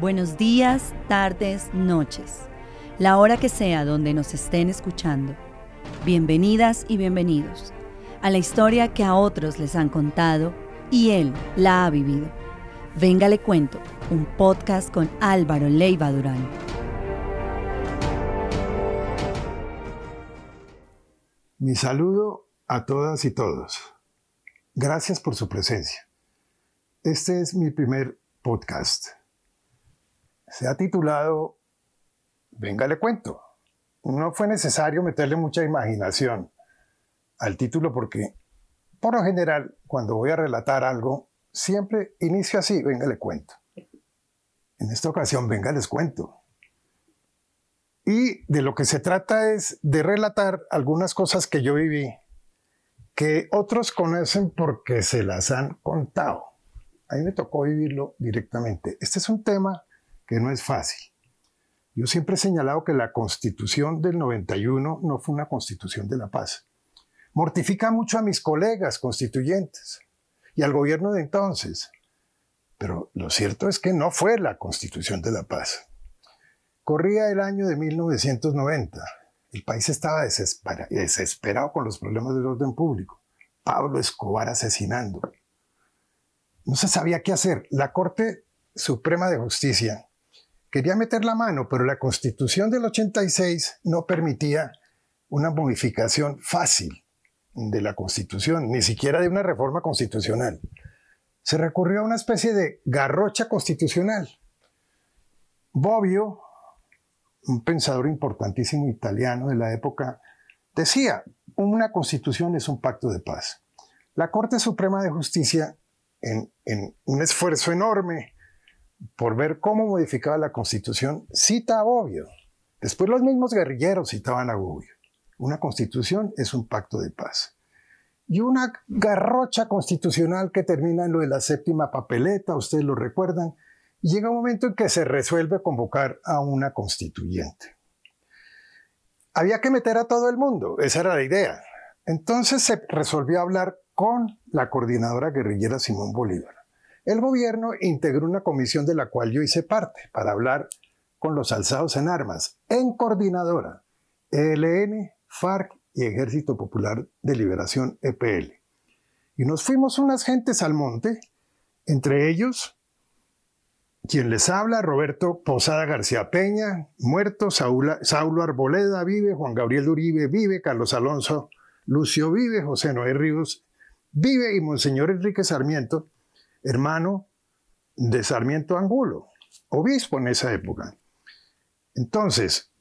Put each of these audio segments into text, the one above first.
Buenos días, tardes, noches. La hora que sea donde nos estén escuchando. Bienvenidas y bienvenidos a la historia que a otros les han contado y él la ha vivido. Venga le cuento, un podcast con Álvaro Leiva Durán. Mi saludo a todas y todos. Gracias por su presencia. Este es mi primer podcast se ha titulado Venga, le cuento. No fue necesario meterle mucha imaginación al título porque, por lo general, cuando voy a relatar algo, siempre inicio así, venga, le cuento. En esta ocasión, venga, les cuento. Y de lo que se trata es de relatar algunas cosas que yo viví, que otros conocen porque se las han contado. A mí me tocó vivirlo directamente. Este es un tema que no es fácil. Yo siempre he señalado que la constitución del 91 no fue una constitución de la paz. Mortifica mucho a mis colegas constituyentes y al gobierno de entonces. Pero lo cierto es que no fue la constitución de la paz. Corría el año de 1990. El país estaba desesperado con los problemas del orden público. Pablo Escobar asesinando. No se sabía qué hacer. La Corte Suprema de Justicia quería meter la mano, pero la constitución del 86 no permitía una modificación fácil de la constitución, ni siquiera de una reforma constitucional. Se recurrió a una especie de garrocha constitucional. Bobbio, un pensador importantísimo italiano de la época, decía, una constitución es un pacto de paz. La Corte Suprema de Justicia, en, en un esfuerzo enorme por ver cómo modificaba la constitución, cita a. Después los mismos guerrilleros citaban a Bobbio. Una constitución es un pacto de paz. Y una garrocha constitucional que termina en lo de la séptima papeleta, ustedes lo recuerdan, y llega un momento en que se resuelve convocar a una constituyente. Había que meter a todo el mundo, esa era la idea. Entonces se resolvió hablar con la coordinadora guerrillera Simón Bolívar. El gobierno integró una comisión de la cual yo hice parte para hablar con los alzados en armas, en coordinadora, ELN, FARC y Ejército Popular de Liberación, EPL. Y nos fuimos unas gentes al monte, entre ellos quien les habla, Roberto Posada García Peña, muerto, Saulo Arboleda vive, Juan Gabriel Uribe vive, Carlos Alonso Lucio vive, José Noé Ríos vive y Monseñor Enrique Sarmiento hermano de Sarmiento Angulo, obispo en esa época. Entonces,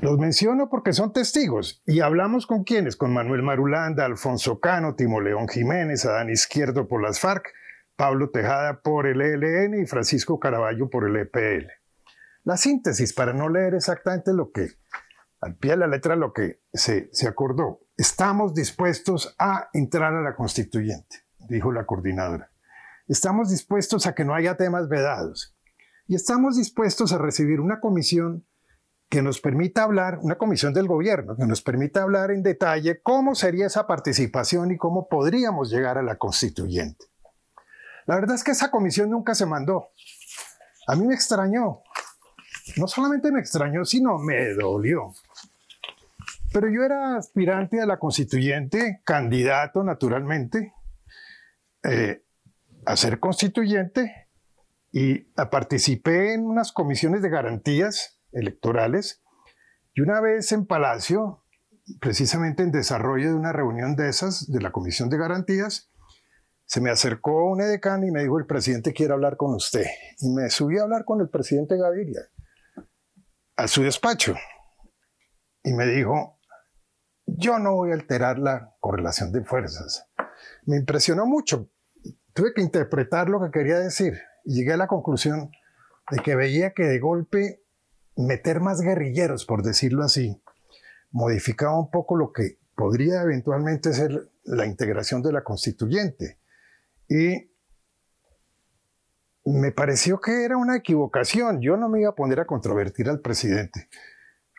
los menciono porque son testigos y hablamos con quienes, con Manuel Marulanda, Alfonso Cano, Timo León Jiménez, Adán Izquierdo por las FARC, Pablo Tejada por el ELN y Francisco Caraballo por el EPL. La síntesis, para no leer exactamente lo que, al pie de la letra, lo que se, se acordó. Estamos dispuestos a entrar a la constituyente, dijo la coordinadora. Estamos dispuestos a que no haya temas vedados y estamos dispuestos a recibir una comisión que nos permita hablar, una comisión del gobierno, que nos permita hablar en detalle cómo sería esa participación y cómo podríamos llegar a la constituyente. La verdad es que esa comisión nunca se mandó. A mí me extrañó. No solamente me extrañó, sino me dolió. Pero yo era aspirante a la constituyente, candidato naturalmente. Eh, a ser constituyente y participé en unas comisiones de garantías electorales y una vez en Palacio, precisamente en desarrollo de una reunión de esas, de la Comisión de Garantías, se me acercó un edecán y me dijo, el presidente quiere hablar con usted. Y me subí a hablar con el presidente Gaviria a su despacho. Y me dijo, yo no voy a alterar la correlación de fuerzas. Me impresionó mucho tuve que interpretar lo que quería decir y llegué a la conclusión de que veía que de golpe meter más guerrilleros, por decirlo así, modificaba un poco lo que podría eventualmente ser la integración de la constituyente. Y me pareció que era una equivocación. Yo no me iba a poner a controvertir al presidente,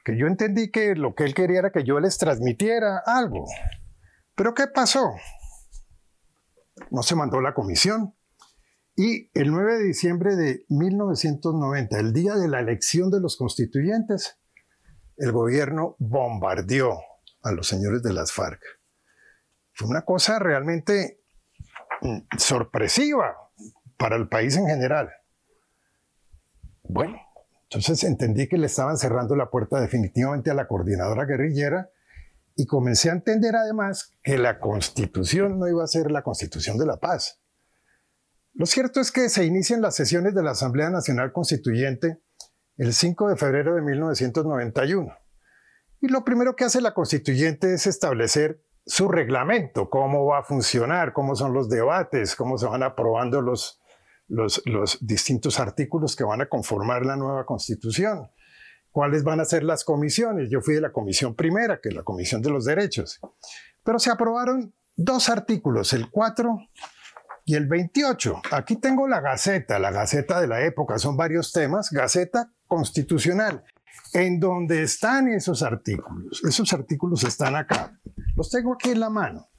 que yo entendí que lo que él quería era que yo les transmitiera algo. Pero ¿qué pasó? No se mandó la comisión Y el 9 de diciembre de 1990, el día de la elección de los constituyentes, el gobierno bombardeó a los señores de las FARC. Fue una cosa realmente mm, sorpresiva para el país en general. Bueno, entonces entendí que le estaban cerrando la puerta definitivamente a la coordinadora guerrillera y comencé a entender además que la constitución no iba a ser la constitución de la paz. Lo cierto es que se inician las sesiones de la Asamblea Nacional Constituyente el 5 de febrero de 1991. Y lo primero que hace la constituyente es establecer su reglamento, cómo va a funcionar, cómo son los debates, cómo se van aprobando los, los, los distintos artículos que van a conformar la nueva constitución cuáles van a ser las comisiones. Yo fui de la comisión primera, que es la Comisión de los Derechos. Pero se aprobaron dos artículos, el 4 y el 28. Aquí tengo la Gaceta, la Gaceta de la época, son varios temas, Gaceta Constitucional, en donde están esos artículos. Esos artículos están acá. Los tengo aquí en la mano.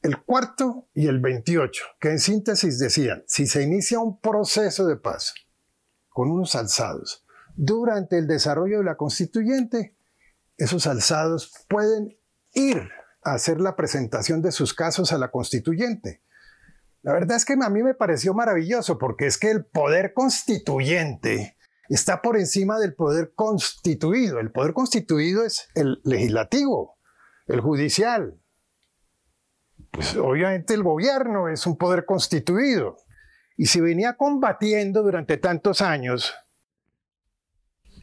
El cuarto y el 28, que en síntesis decían, si se inicia un proceso de paz con unos alzados, durante el desarrollo de la constituyente, esos alzados pueden ir a hacer la presentación de sus casos a la constituyente. La verdad es que a mí me pareció maravilloso porque es que el poder constituyente está por encima del poder constituido. El poder constituido es el legislativo, el judicial. Pues obviamente el gobierno es un poder constituido. Y si venía combatiendo durante tantos años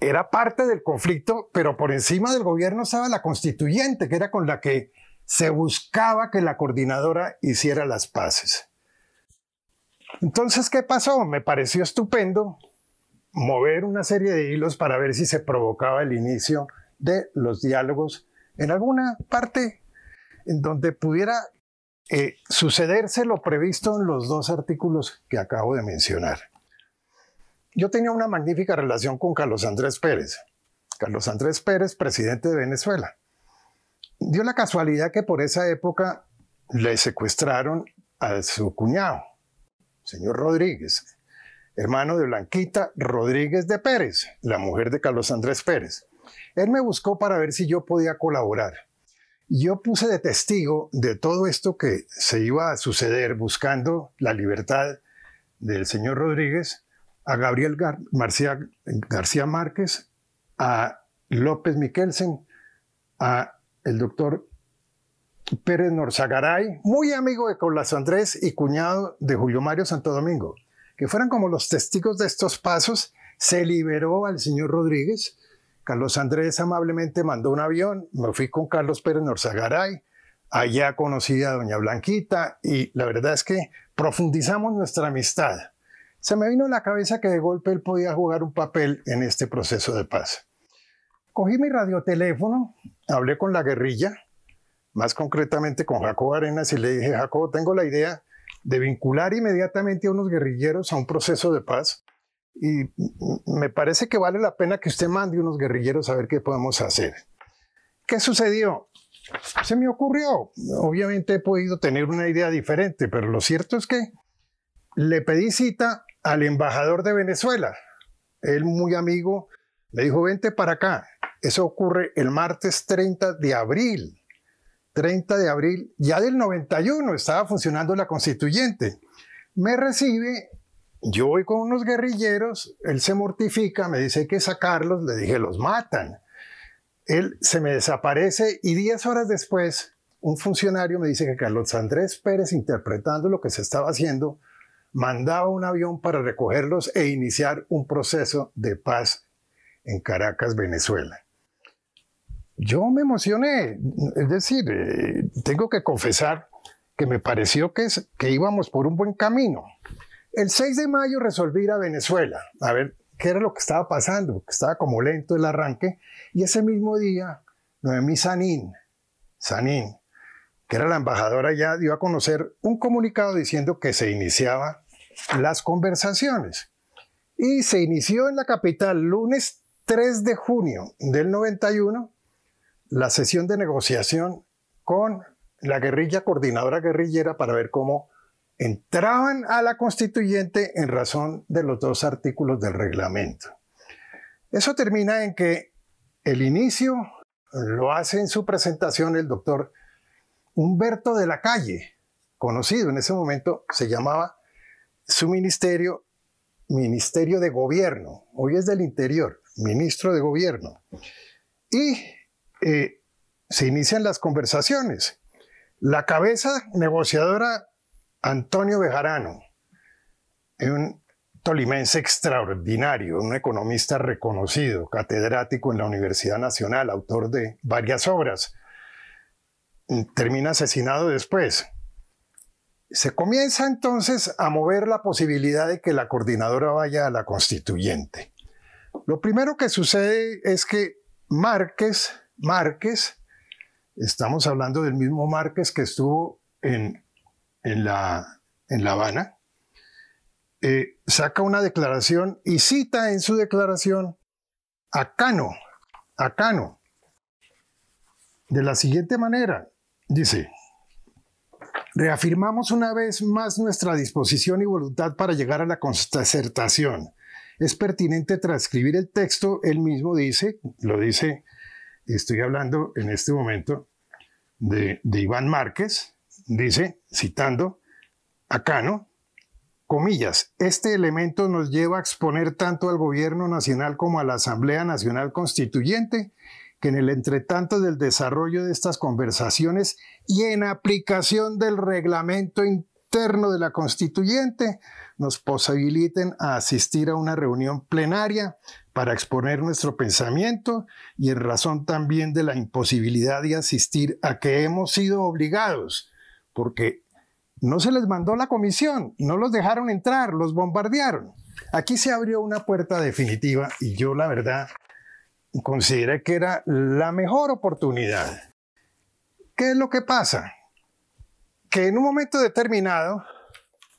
era parte del conflicto, pero por encima del gobierno estaba la constituyente, que era con la que se buscaba que la coordinadora hiciera las paces. Entonces, ¿qué pasó? Me pareció estupendo mover una serie de hilos para ver si se provocaba el inicio de los diálogos en alguna parte en donde pudiera eh, sucederse lo previsto en los dos artículos que acabo de mencionar. Yo tenía una magnífica relación con Carlos Andrés Pérez. Carlos Andrés Pérez, presidente de Venezuela. Dio la casualidad que por esa época le secuestraron a su cuñado, señor Rodríguez, hermano de Blanquita Rodríguez de Pérez, la mujer de Carlos Andrés Pérez. Él me buscó para ver si yo podía colaborar. Yo puse de testigo de todo esto que se iba a suceder buscando la libertad del señor Rodríguez a Gabriel García Márquez, a López Miquelsen, a el doctor Pérez Norzagaray, muy amigo de Colas Andrés y cuñado de Julio Mario Santo Domingo, que fueran como los testigos de estos pasos, se liberó al señor Rodríguez. Carlos Andrés amablemente mandó un avión, me fui con Carlos Pérez Norzagaray, allá conocí a doña Blanquita y la verdad es que profundizamos nuestra amistad se me vino a la cabeza que de golpe él podía jugar un papel en este proceso de paz. Cogí mi radioteléfono, hablé con la guerrilla, más concretamente con Jacobo Arenas, y le dije, Jacobo, tengo la idea de vincular inmediatamente a unos guerrilleros a un proceso de paz. Y me parece que vale la pena que usted mande unos guerrilleros a ver qué podemos hacer. ¿Qué sucedió? Se me ocurrió. Obviamente he podido tener una idea diferente, pero lo cierto es que le pedí cita al embajador de Venezuela. Él muy amigo me dijo, vente para acá. Eso ocurre el martes 30 de abril. 30 de abril, ya del 91 estaba funcionando la constituyente. Me recibe, yo voy con unos guerrilleros, él se mortifica, me dice que sacarlos, le dije, los matan. Él se me desaparece y 10 horas después, un funcionario me dice que Carlos Andrés Pérez, interpretando lo que se estaba haciendo, mandaba un avión para recogerlos e iniciar un proceso de paz en Caracas, Venezuela. Yo me emocioné, es decir, eh, tengo que confesar que me pareció que, que íbamos por un buen camino. El 6 de mayo resolví ir a Venezuela, a ver qué era lo que estaba pasando, porque estaba como lento el arranque, y ese mismo día, Noemí Sanín, Sanín, que era la embajadora ya, dio a conocer un comunicado diciendo que se iniciaba las conversaciones. Y se inició en la capital lunes 3 de junio del 91 la sesión de negociación con la guerrilla coordinadora guerrillera para ver cómo entraban a la constituyente en razón de los dos artículos del reglamento. Eso termina en que el inicio lo hace en su presentación el doctor Humberto de la Calle, conocido en ese momento, se llamaba su ministerio Ministerio de Gobierno, hoy es del Interior, ministro de Gobierno. Y eh, se inician las conversaciones. La cabeza negociadora Antonio Bejarano, un tolimense extraordinario, un economista reconocido, catedrático en la Universidad Nacional, autor de varias obras, termina asesinado después. Se comienza entonces a mover la posibilidad de que la coordinadora vaya a la constituyente. Lo primero que sucede es que Márquez, Márquez, estamos hablando del mismo Márquez que estuvo en en La, en la Habana, eh, saca una declaración y cita en su declaración a Cano, a Cano, de la siguiente manera. Dice, reafirmamos una vez más nuestra disposición y voluntad para llegar a la concertación. Es pertinente transcribir el texto, él mismo dice, lo dice, estoy hablando en este momento de, Iván Márquez, dice, citando a Cano, comillas, este elemento nos lleva a exponer tanto al gobierno nacional como a la Asamblea Nacional Constituyente que en el entretanto del desarrollo de estas conversaciones y en aplicación del reglamento interno de la constituyente nos posibiliten a asistir a una reunión plenaria para exponer nuestro pensamiento y en razón también de la imposibilidad de asistir a que hemos sido obligados porque no se les mandó la comisión, no los dejaron entrar, los bombardearon. Aquí se abrió una puerta definitiva y yo la verdad consideré que era la mejor oportunidad. ¿Qué es lo que pasa? Que en un momento determinado,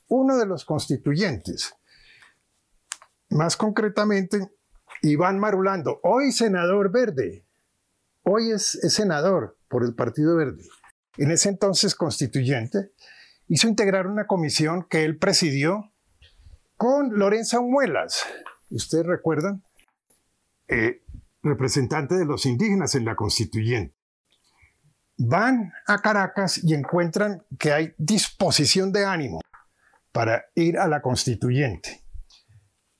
uno de los constituyentes, más concretamente Iván Marulando, hoy senador verde, hoy es, es senador por el Partido Verde, en ese entonces constituyente, hizo integrar una comisión que él presidió con Lorenza Muelas. Ustedes recuerdan, eh, representante de los indígenas en la constituyente. Van a Caracas y encuentran que hay disposición de ánimo para ir a la constituyente.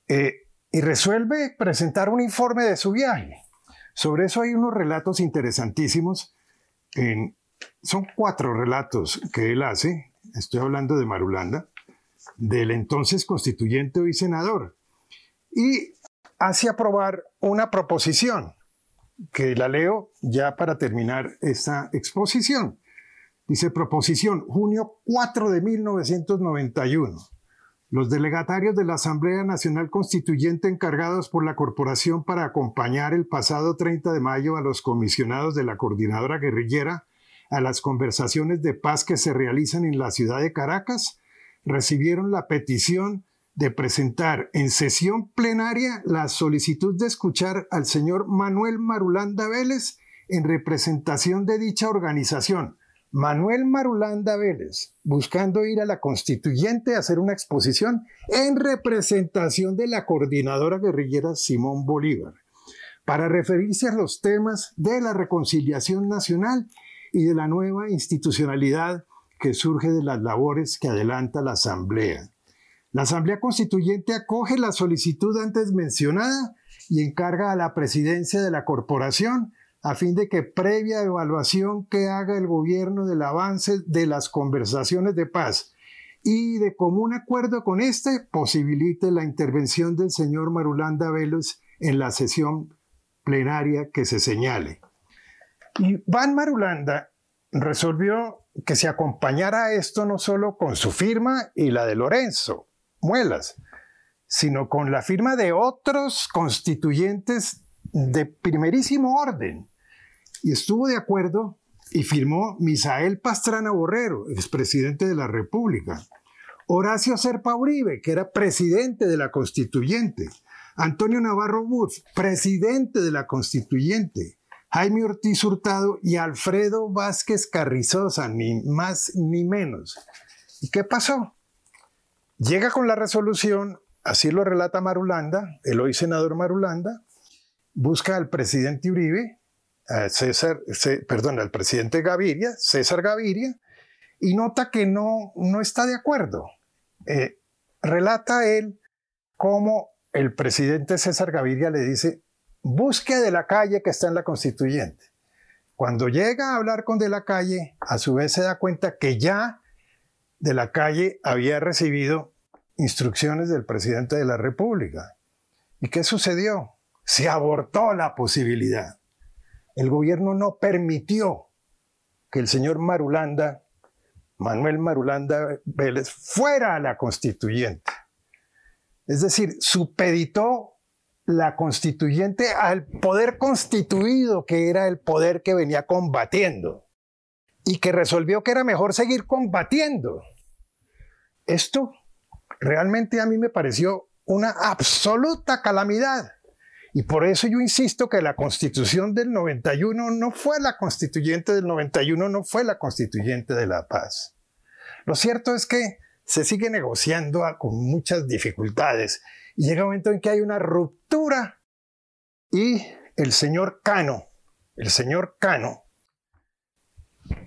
Eh, y resuelve presentar un informe de su viaje. Sobre eso hay unos relatos interesantísimos son cuatro relatos que él hace, estoy hablando de Marulanda, del entonces constituyente y senador, y hace aprobar una proposición, que la leo ya para terminar esta exposición. Dice proposición, junio 4 de 1991. Los delegatarios de la Asamblea Nacional Constituyente encargados por la Corporación para acompañar el pasado 30 de mayo a los comisionados de la Coordinadora Guerrillera a las conversaciones de paz que se realizan en la ciudad de Caracas, recibieron la petición de presentar en sesión plenaria la solicitud de escuchar al señor Manuel Marulanda Vélez en representación de dicha organización. Manuel Marulanda Vélez, buscando ir a la constituyente a hacer una exposición en representación de la coordinadora guerrillera Simón Bolívar, para referirse a los temas de la reconciliación nacional y de la nueva institucionalidad que surge de las labores que adelanta la Asamblea. La Asamblea Constituyente acoge la solicitud antes mencionada y encarga a la presidencia de la corporación a fin de que previa evaluación que haga el gobierno del avance de las conversaciones de paz y de común acuerdo con este posibilite la intervención del señor Marulanda Velos en la sesión plenaria que se señale. Y Van Marulanda resolvió que se acompañara esto no solo con su firma y la de Lorenzo Muelas, sino con la firma de otros constituyentes de primerísimo orden. Y estuvo de acuerdo y firmó Misael Pastrana Borrero, expresidente de la República, Horacio Serpa Uribe, que era presidente de la constituyente, Antonio Navarro Woods, presidente de la constituyente, Jaime Ortiz Hurtado y Alfredo Vázquez Carrizosa, ni más ni menos. ¿Y qué pasó? Llega con la resolución, así lo relata Marulanda, el hoy senador Marulanda, busca al presidente Uribe, César, perdón, al presidente Gaviria, César Gaviria, y nota que no, no está de acuerdo. Eh, relata él cómo el presidente César Gaviria le dice, busque de la calle que está en la constituyente. Cuando llega a hablar con de la calle, a su vez se da cuenta que ya de la calle había recibido instrucciones del presidente de la República. ¿Y qué sucedió? Se abortó la posibilidad. El gobierno no permitió que el señor Marulanda, Manuel Marulanda Vélez, fuera a la constituyente. Es decir, supeditó la constituyente al poder constituido, que era el poder que venía combatiendo y que resolvió que era mejor seguir combatiendo. Esto realmente a mí me pareció una absoluta calamidad. Y por eso yo insisto que la constitución del 91 no fue la constituyente del 91, no fue la constituyente de la paz. Lo cierto es que se sigue negociando con muchas dificultades y llega un momento en que hay una ruptura y el señor Cano, el señor Cano,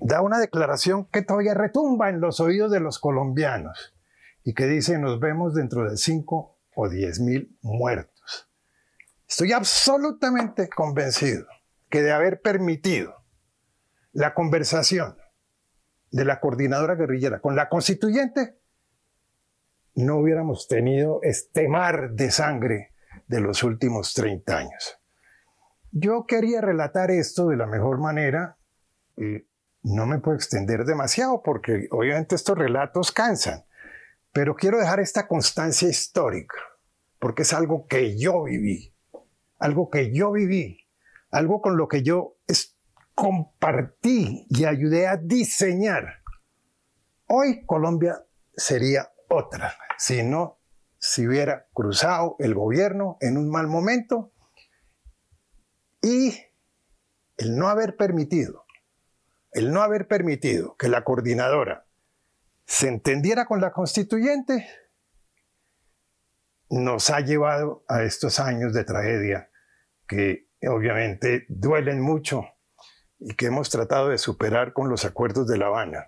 da una declaración que todavía retumba en los oídos de los colombianos y que dice nos vemos dentro de 5 o 10 mil muertos. Estoy absolutamente convencido que de haber permitido la conversación de la coordinadora guerrillera con la constituyente, no hubiéramos tenido este mar de sangre de los últimos 30 años. Yo quería relatar esto de la mejor manera. y no me puedo extender demasiado porque obviamente estos relatos cansan, pero quiero dejar esta constancia histórica porque es algo que yo viví, algo que yo viví, algo con lo que yo compartí y ayudé a diseñar. Hoy Colombia sería otra si no se hubiera cruzado el gobierno en un mal momento y el no haber permitido, el no haber permitido que la coordinadora se entendiera con la constituyente, nos ha llevado a estos años de tragedia que obviamente duelen mucho y que hemos tratado de superar con los acuerdos de La Habana.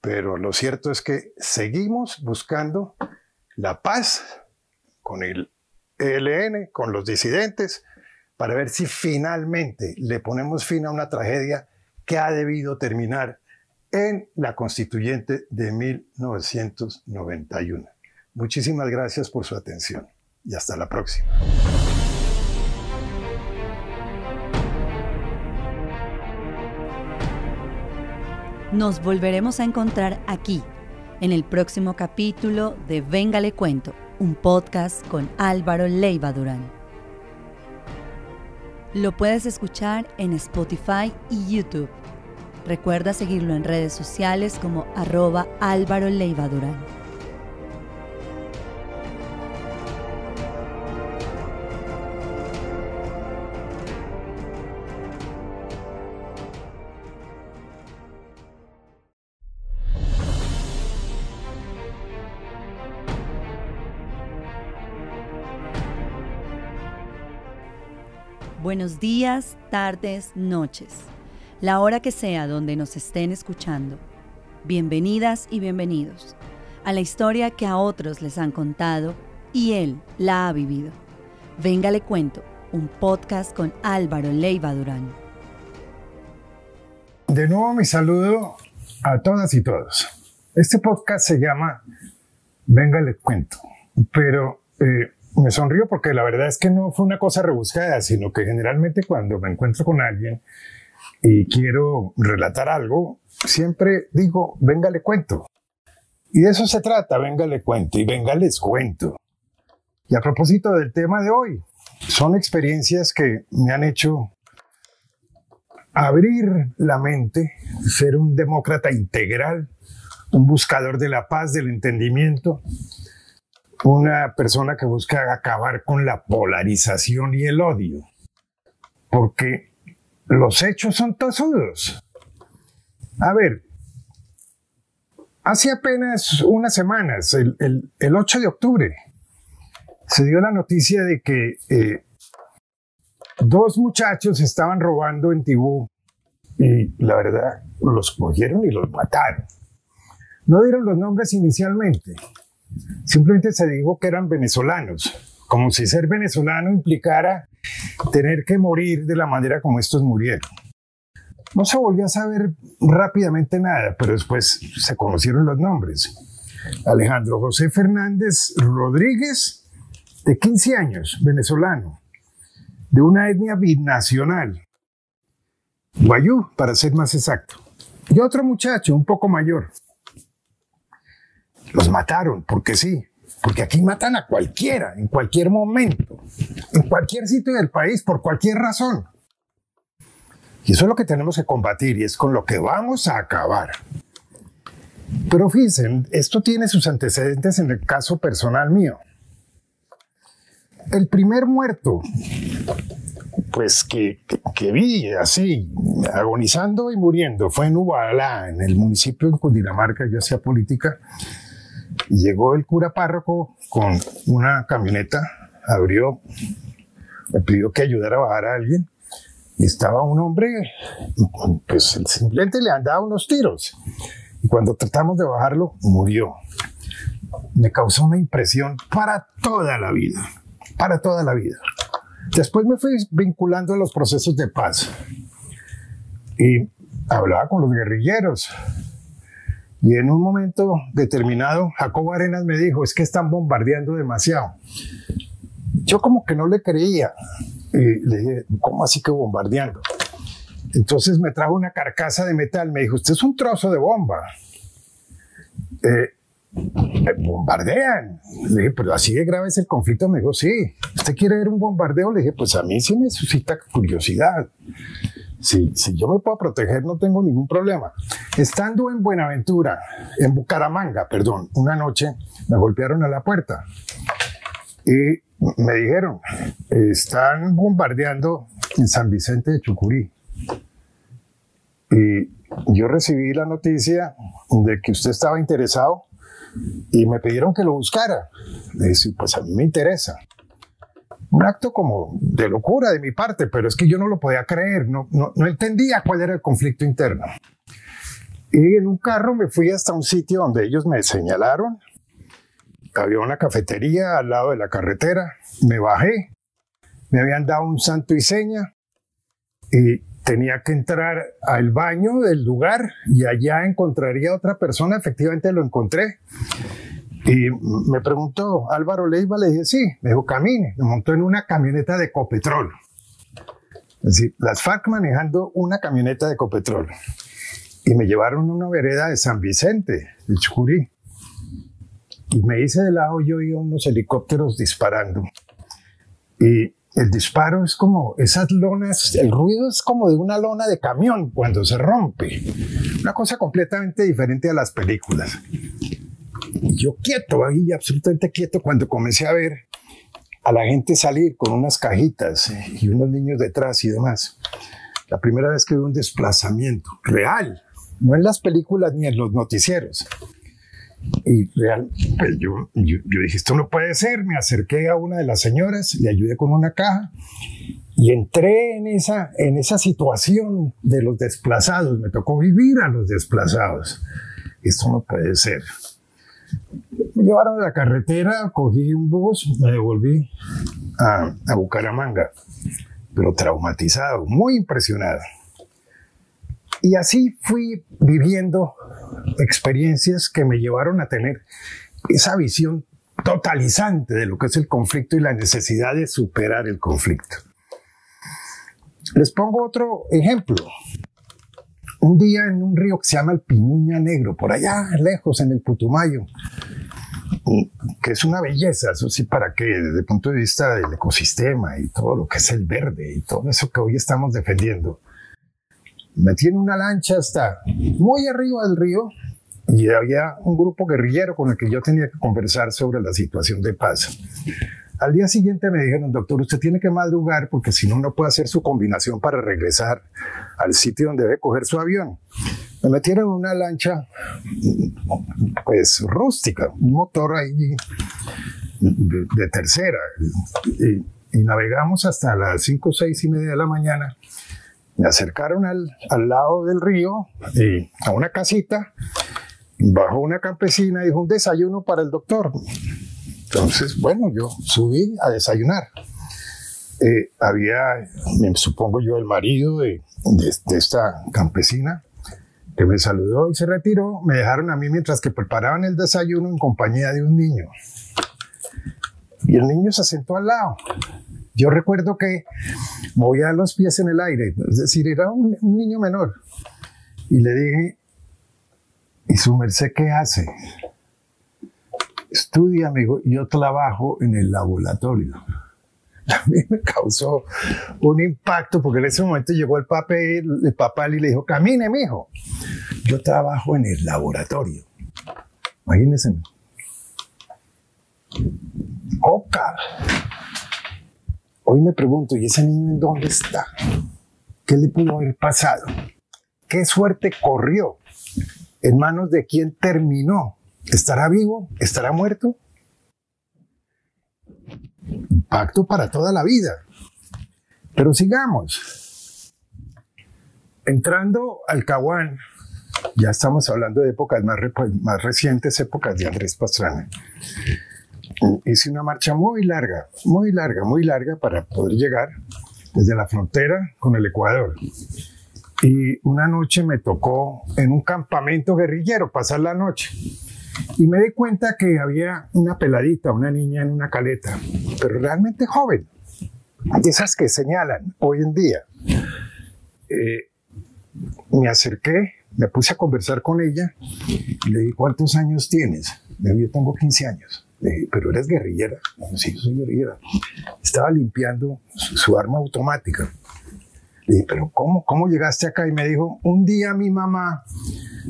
Pero lo cierto es que seguimos buscando la paz con el ELN, con los disidentes, para ver si finalmente le ponemos fin a una tragedia que ha debido terminar en la constituyente de 1991. Muchísimas gracias por su atención y hasta la próxima. Nos volveremos a encontrar aquí, en el próximo capítulo de Venga le cuento, un podcast con Álvaro Leiva Durán. Lo puedes escuchar en Spotify y YouTube. Recuerda seguirlo en redes sociales como arroba Álvaro Leiva Durán. Buenos días, tardes, noches, la hora que sea donde nos estén escuchando. Bienvenidas y bienvenidos a la historia que a otros les han contado y él la ha vivido. Venga le cuento, un podcast con Álvaro Leiva Durán. De nuevo mi saludo a todas y todos. Este podcast se llama Venga le cuento, pero eh, me sonrío porque la verdad es que no fue una cosa rebuscada, sino que generalmente cuando me encuentro con alguien y quiero relatar algo, siempre digo, venga, le cuento. Y de eso se trata, venga, le cuento y venga, les cuento. Y a propósito del tema de hoy, son experiencias que me han hecho abrir la mente, ser un demócrata integral, un buscador de la paz, del entendimiento, una persona que busca acabar con la polarización y el odio, porque los hechos son tosudos. A ver, hace apenas unas semanas, el, el, 8 de octubre, se dio la noticia de que eh, dos muchachos estaban robando en Tibú y la verdad los cogieron y los mataron. No dieron los nombres inicialmente, simplemente se dijo que eran venezolanos, como si ser venezolano implicara tener que morir de la manera como estos murieron. No se volvió a saber rápidamente nada, pero después se conocieron los nombres. Alejandro José Fernández Rodríguez, de 15 años, venezolano, de una etnia binacional, Guayú, para ser más exacto. Y otro muchacho, un poco mayor. Los mataron, porque sí, porque aquí matan a cualquiera, en cualquier momento, en cualquier sitio del país, por cualquier razón. Y eso es lo que tenemos que combatir y es con lo que vamos a acabar. Pero fíjense, esto tiene sus antecedentes en el caso personal mío. El primer muerto, pues que, que, vi así, agonizando y muriendo, fue en Ubalá, en el municipio de Cundinamarca, yo hacía política, y llegó el cura párroco con una camioneta, abrió, me pidió que ayudara a bajar a alguien, y estaba un hombre, pues simplemente le han dado unos tiros. Y cuando tratamos de bajarlo, murió. Me causó una impresión para toda la vida, para toda la vida. Después me fui vinculando a los procesos de paz y hablaba con los guerrilleros. Y en un momento determinado, Jacobo Arenas me dijo, es que están bombardeando demasiado. Yo como que no le creía. Y le dije, ¿cómo así que bombardeando? Entonces me trajo una carcasa de metal, me dijo, usted es un trozo de bomba. Eh, bombardean. Le dije, pero así de grave es el conflicto. Me dijo, sí. ¿Usted quiere ver un bombardeo? Le dije, pues a mí sí me suscita curiosidad. Si, si yo me puedo proteger, no tengo ningún problema. Estando en Buenaventura, en Bucaramanga, perdón, una noche me golpearon a la puerta y me dijeron, están bombardeando en San Vicente de Chucurí. Y yo recibí la noticia de que usted estaba interesado y me pidieron que lo buscara. Le dije, pues a mí me interesa. Un acto como de locura de mi parte, pero es que yo no lo podía creer, no, no, no entendía cuál era el conflicto interno. Y en un carro me fui hasta un sitio donde ellos me señalaron. Había una cafetería al lado de la carretera. Me bajé. Me habían dado un santo y seña. Y tenía que entrar al baño del lugar y allá encontraría a otra persona. Efectivamente lo encontré. Y me preguntó, Álvaro Leiva, le dije, sí, me dijo, camine. Me montó en una camioneta de Copetrol. Es decir, las FARC manejando una camioneta de Copetrol. Y me llevaron a una vereda de San Vicente, de Chucurí. Y me hice de lado, yo oía unos helicópteros disparando. Y el disparo es como esas lonas, el ruido es como de una lona de camión cuando se rompe. Una cosa completamente diferente a las películas. Y yo quieto, ahí absolutamente quieto cuando comencé a ver a la gente salir con unas cajitas y unos niños detrás y demás. La primera vez que vi un desplazamiento real, no en las películas ni en los noticieros. Y real, pues yo, yo, dije, esto no puede ser, me acerqué a una de las señoras, le ayudé con una caja y entré en esa, en esa situación de los desplazados, me tocó vivir a los desplazados. Esto no puede ser. Me llevaron a la carretera, cogí un bus, me devolví a, a Bucaramanga, pero traumatizado, muy impresionado. Y así fui viviendo experiencias que me llevaron a tener esa visión totalizante de lo que es el conflicto y la necesidad de superar el conflicto. Les pongo otro ejemplo. Un día en un río que se llama el Piñuña Negro, por allá lejos en el Putumayo, que es una belleza, eso sí, para que desde el punto de vista del ecosistema y todo lo que es el verde y todo eso que hoy estamos defendiendo, me tiene una lancha hasta muy arriba del río y había un grupo guerrillero con el que yo tenía que conversar sobre la situación de paz. Al día siguiente me dijeron, doctor, usted tiene que madrugar porque si no, no puede hacer su combinación para regresar al sitio donde debe coger su avión. me metieron en una lancha, pues rústica, un motor ahí de, tercera. Y, navegamos hasta las 5, 6 y media de la mañana. Me acercaron al, al lado del río, y a una casita, bajó una campesina y dijo un desayuno para el doctor. Entonces, bueno, yo subí a desayunar. Eh, había, me supongo yo, el marido de, de, esta campesina que me saludó y se retiró. Me dejaron a mí mientras que preparaban el desayuno en compañía de un niño. Y el niño se sentó al lado. Yo recuerdo que movía los pies en el aire, es decir, era un, niño menor. Y le dije, ¿y su merced qué hace? Estudia, amigo, yo trabajo en el laboratorio. A mí me causó un impacto porque en ese momento llegó el papá, el papá y le dijo, camine, mijo. Yo trabajo en el laboratorio. Imagínense. Coca. Hoy me pregunto, ¿y ese niño en dónde está? ¿Qué le pudo haber pasado? ¿Qué suerte corrió? ¿En manos de quién terminó? ¿Estará vivo? ¿Estará muerto? Impacto para toda la vida. Pero sigamos. Entrando al Caguán, ya estamos hablando de épocas más, más recientes, épocas de Andrés Pastrana hice una marcha muy larga, muy larga, muy larga para poder llegar desde la frontera con el Ecuador. Y una noche me tocó en un campamento guerrillero pasar la noche. Y me di cuenta que había una peladita, una niña en una caleta, pero realmente joven, de esas que señalan hoy en día. Eh, me acerqué, me puse a conversar con ella y le dije, ¿cuántos años tienes? Me dijo, yo tengo 15 años pero eres guerrillera. sí, soy guerrillera. Estaba limpiando su, arma automática. Le dije, pero cómo, ¿cómo llegaste acá? Y me dijo, un día mi mamá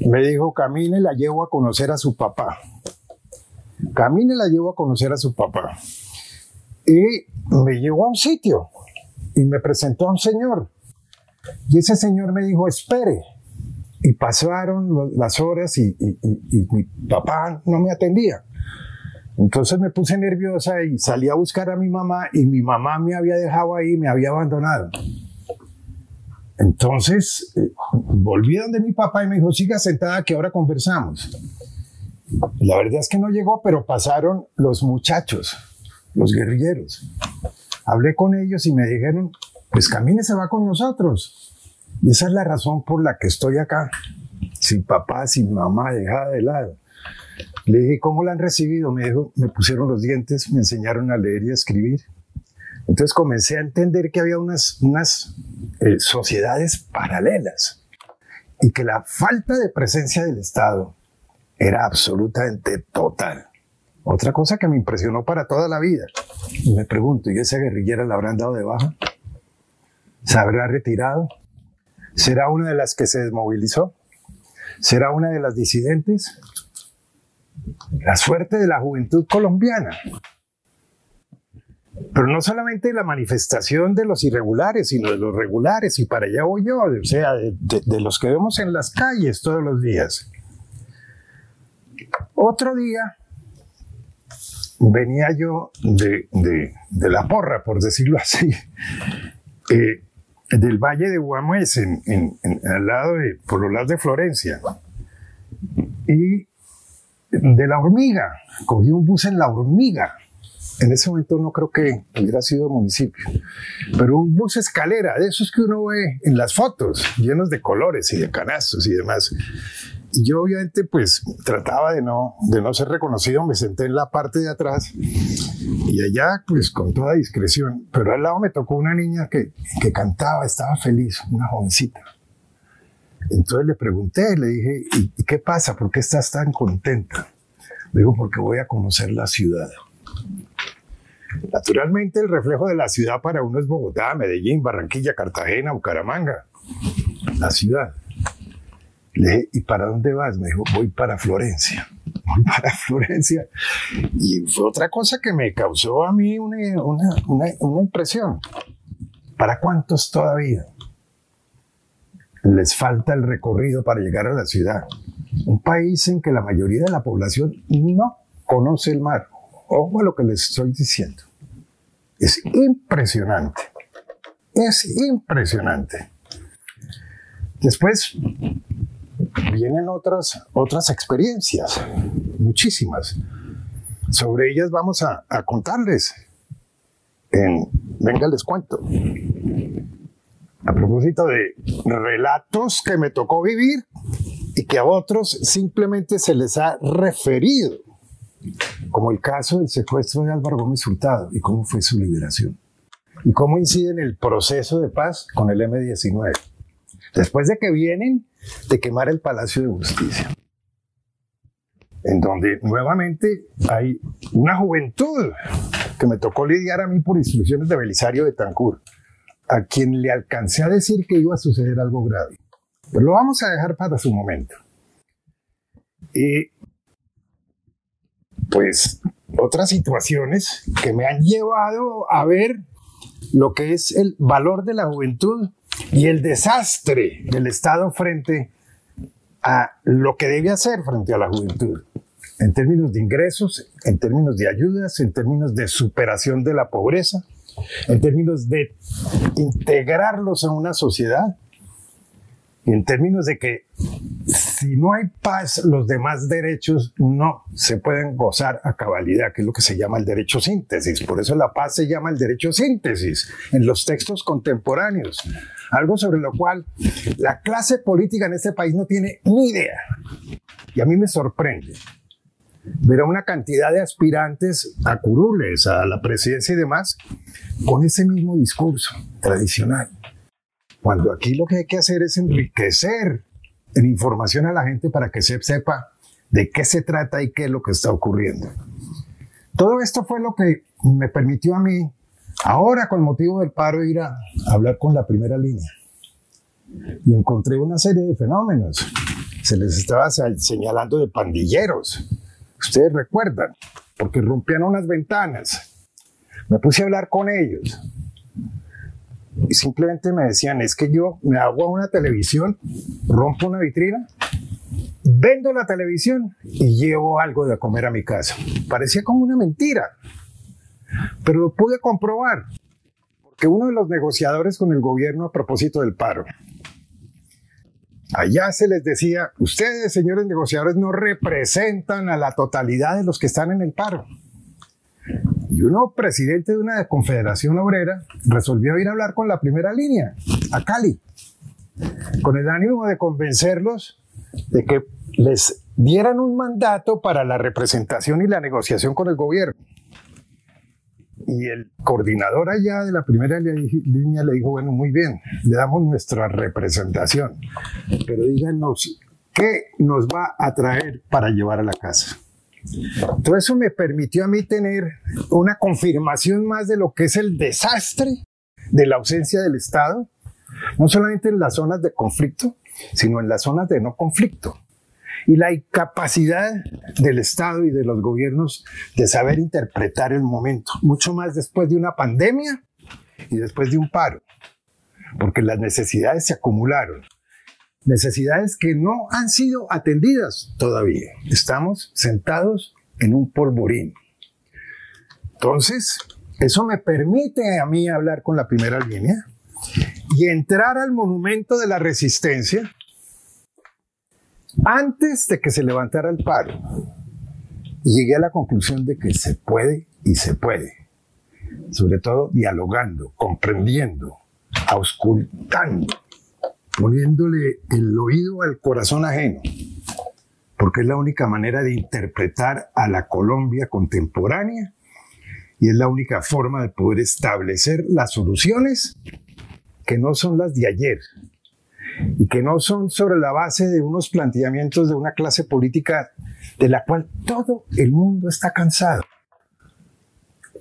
me dijo, camine, la llevo a conocer a su papá. Camine, la llevo a conocer a su papá. Y me llevó a un sitio y me presentó a un señor. Y ese señor me dijo, espere. Y pasaron las horas y mi papá no me atendía. Entonces me puse nerviosa y salí a buscar a mi mamá y mi mamá me había dejado ahí, me había abandonado. Entonces eh, volví donde mi papá y me dijo, siga sentada que ahora conversamos. La verdad es que no llegó, pero pasaron los muchachos, los guerrilleros. Hablé con ellos y me dijeron, pues Camine se va con nosotros. Y esa es la razón por la que estoy acá, sin papá, sin mamá, dejada de lado. Le dije, ¿cómo la han recibido? Me dijo, me pusieron los dientes, me enseñaron a leer y a escribir. Entonces comencé a entender que había unas, unas eh, sociedades paralelas y que la falta de presencia del Estado era absolutamente total. Otra cosa que me impresionó para toda la vida. Me pregunto, ¿y esa guerrillera la habrán dado de baja? ¿Se habrá retirado? ¿Será una de las que se desmovilizó? ¿Será una de las disidentes? la suerte de la juventud colombiana. Pero no solamente la manifestación de los irregulares, sino de los regulares, y para allá voy yo, o sea, de, los que vemos en las calles todos los días. Otro día venía yo de, la porra, por decirlo así, eh, del Valle de Guamués, en, al lado de, lados de Florencia. Y de La Hormiga. Cogí un bus en La Hormiga. En ese momento no creo que hubiera sido municipio, pero un bus escalera, de esos que uno ve en las fotos, llenos de colores y de canastos y demás. Y yo obviamente pues trataba de no, de no ser reconocido, me senté en la parte de atrás y allá pues con toda discreción, pero al lado me tocó una niña que, que cantaba, estaba feliz, una jovencita. Entonces le pregunté, le dije, ¿y qué pasa? ¿Por qué estás tan contenta? Me dijo, porque voy a conocer la ciudad. Naturalmente el reflejo de la ciudad para uno es Bogotá, Medellín, Barranquilla, Cartagena, Bucaramanga. La ciudad. Le dije, ¿y para dónde vas? Me dijo, voy para Florencia. Voy para Florencia. Y fue otra cosa que me causó a mí una, una, una, impresión. ¿Para cuántos todavía? les falta el recorrido para llegar a la ciudad. Un país en que la mayoría de la población no conoce el mar. Ojo a lo que les estoy diciendo. Es impresionante. Es impresionante. Después vienen otras, otras experiencias, muchísimas. Sobre ellas vamos a, contarles. En, venga, les cuento. A propósito de relatos que me tocó vivir y que a otros simplemente se les ha referido, como el caso del secuestro de Álvaro Gómez Hurtado y cómo fue su liberación, y cómo incide en el proceso de paz con el M-19, después de que vienen de quemar el Palacio de Justicia, en donde nuevamente hay una juventud que me tocó lidiar a mí por instrucciones de Belisario de Tancur, a quien le alcancé a decir que iba a suceder algo grave. Pero lo vamos a dejar para su momento. Y pues otras situaciones que me han llevado a ver lo que es el valor de la juventud y el desastre del Estado frente a lo que debe hacer frente a la juventud, en términos de ingresos, en términos de ayudas, en términos de superación de la pobreza, en términos de integrarlos a una sociedad, en términos de que si no hay paz, los demás derechos no se pueden gozar a cabalidad, que es lo que se llama el derecho síntesis. Por eso la paz se llama el derecho síntesis en los textos contemporáneos. Algo sobre lo cual la clase política en este país no tiene ni idea. Y a mí me sorprende ver a una cantidad de aspirantes a curules, a la presidencia y demás, con ese mismo discurso tradicional. Cuando aquí lo que hay que hacer es enriquecer en información a la gente para que se sepa de qué se trata y qué es lo que está ocurriendo. Todo esto fue lo que me permitió a mí, ahora con motivo del paro, ir a hablar con la primera línea. Y encontré una serie de fenómenos. Se les estaba señalando de pandilleros. Ustedes recuerdan, porque rompían unas ventanas. Me puse a hablar con ellos y simplemente me decían, es que yo me hago a una televisión, rompo una vitrina, vendo la televisión y llevo algo de comer a mi casa. Parecía como una mentira, pero lo pude comprobar, porque uno de los negociadores con el gobierno a propósito del paro, allá se les decía, ustedes, señores negociadores, no representan a la totalidad de los que están en el paro. Y uno, presidente de una confederación obrera, resolvió ir a hablar con la primera línea, a Cali, con el ánimo de convencerlos de que les dieran un mandato para la representación y la negociación con el gobierno. Y el coordinador allá de la primera línea le dijo, bueno, muy bien, le damos nuestra representación, pero díganos, ¿qué nos va a traer para llevar a la casa? Todo eso me permitió a mí tener una confirmación más de lo que es el desastre de la ausencia del Estado, no solamente en las zonas de conflicto, sino en las zonas de no conflicto. Y la incapacidad del Estado y de los gobiernos de saber interpretar el momento, mucho más después de una pandemia y después de un paro, porque las necesidades se acumularon necesidades que no han sido atendidas todavía. Estamos sentados en un polvorín. Entonces, eso me permite a mí hablar con la primera línea y entrar al monumento de la resistencia antes de que se levantara el paro. Llegué a la conclusión de que se puede y se puede. Sobre todo dialogando, comprendiendo, auscultando poniéndole el oído al corazón ajeno, porque es la única manera de interpretar a la Colombia contemporánea y es la única forma de poder establecer las soluciones que no son las de ayer y que no son sobre la base de unos planteamientos de una clase política de la cual todo el mundo está cansado.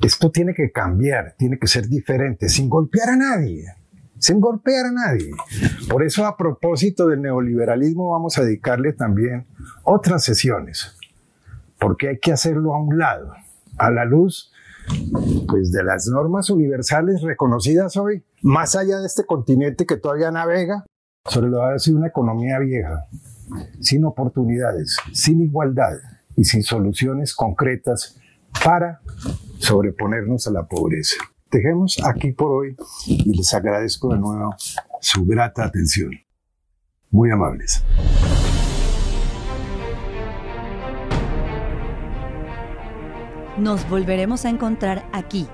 Esto tiene que cambiar, tiene que ser diferente, sin golpear a nadie sin golpear a nadie. Por eso a propósito del neoliberalismo vamos a dedicarle también otras sesiones, porque hay que hacerlo a un lado, a la luz pues de las normas universales reconocidas hoy, más allá de este continente que todavía navega sobre base de una economía vieja, sin oportunidades, sin igualdad y sin soluciones concretas para sobreponernos a la pobreza. Dejemos aquí por hoy y les agradezco de nuevo su grata atención. Muy amables. Nos volveremos a encontrar aquí,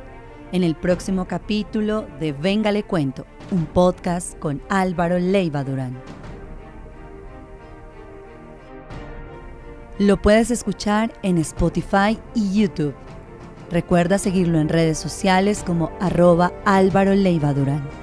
en el próximo capítulo de Venga le cuento, un podcast con Álvaro Leiva Durán. Lo puedes escuchar en Spotify y YouTube. Recuerda seguirlo en redes sociales como arroba Álvaro Durán.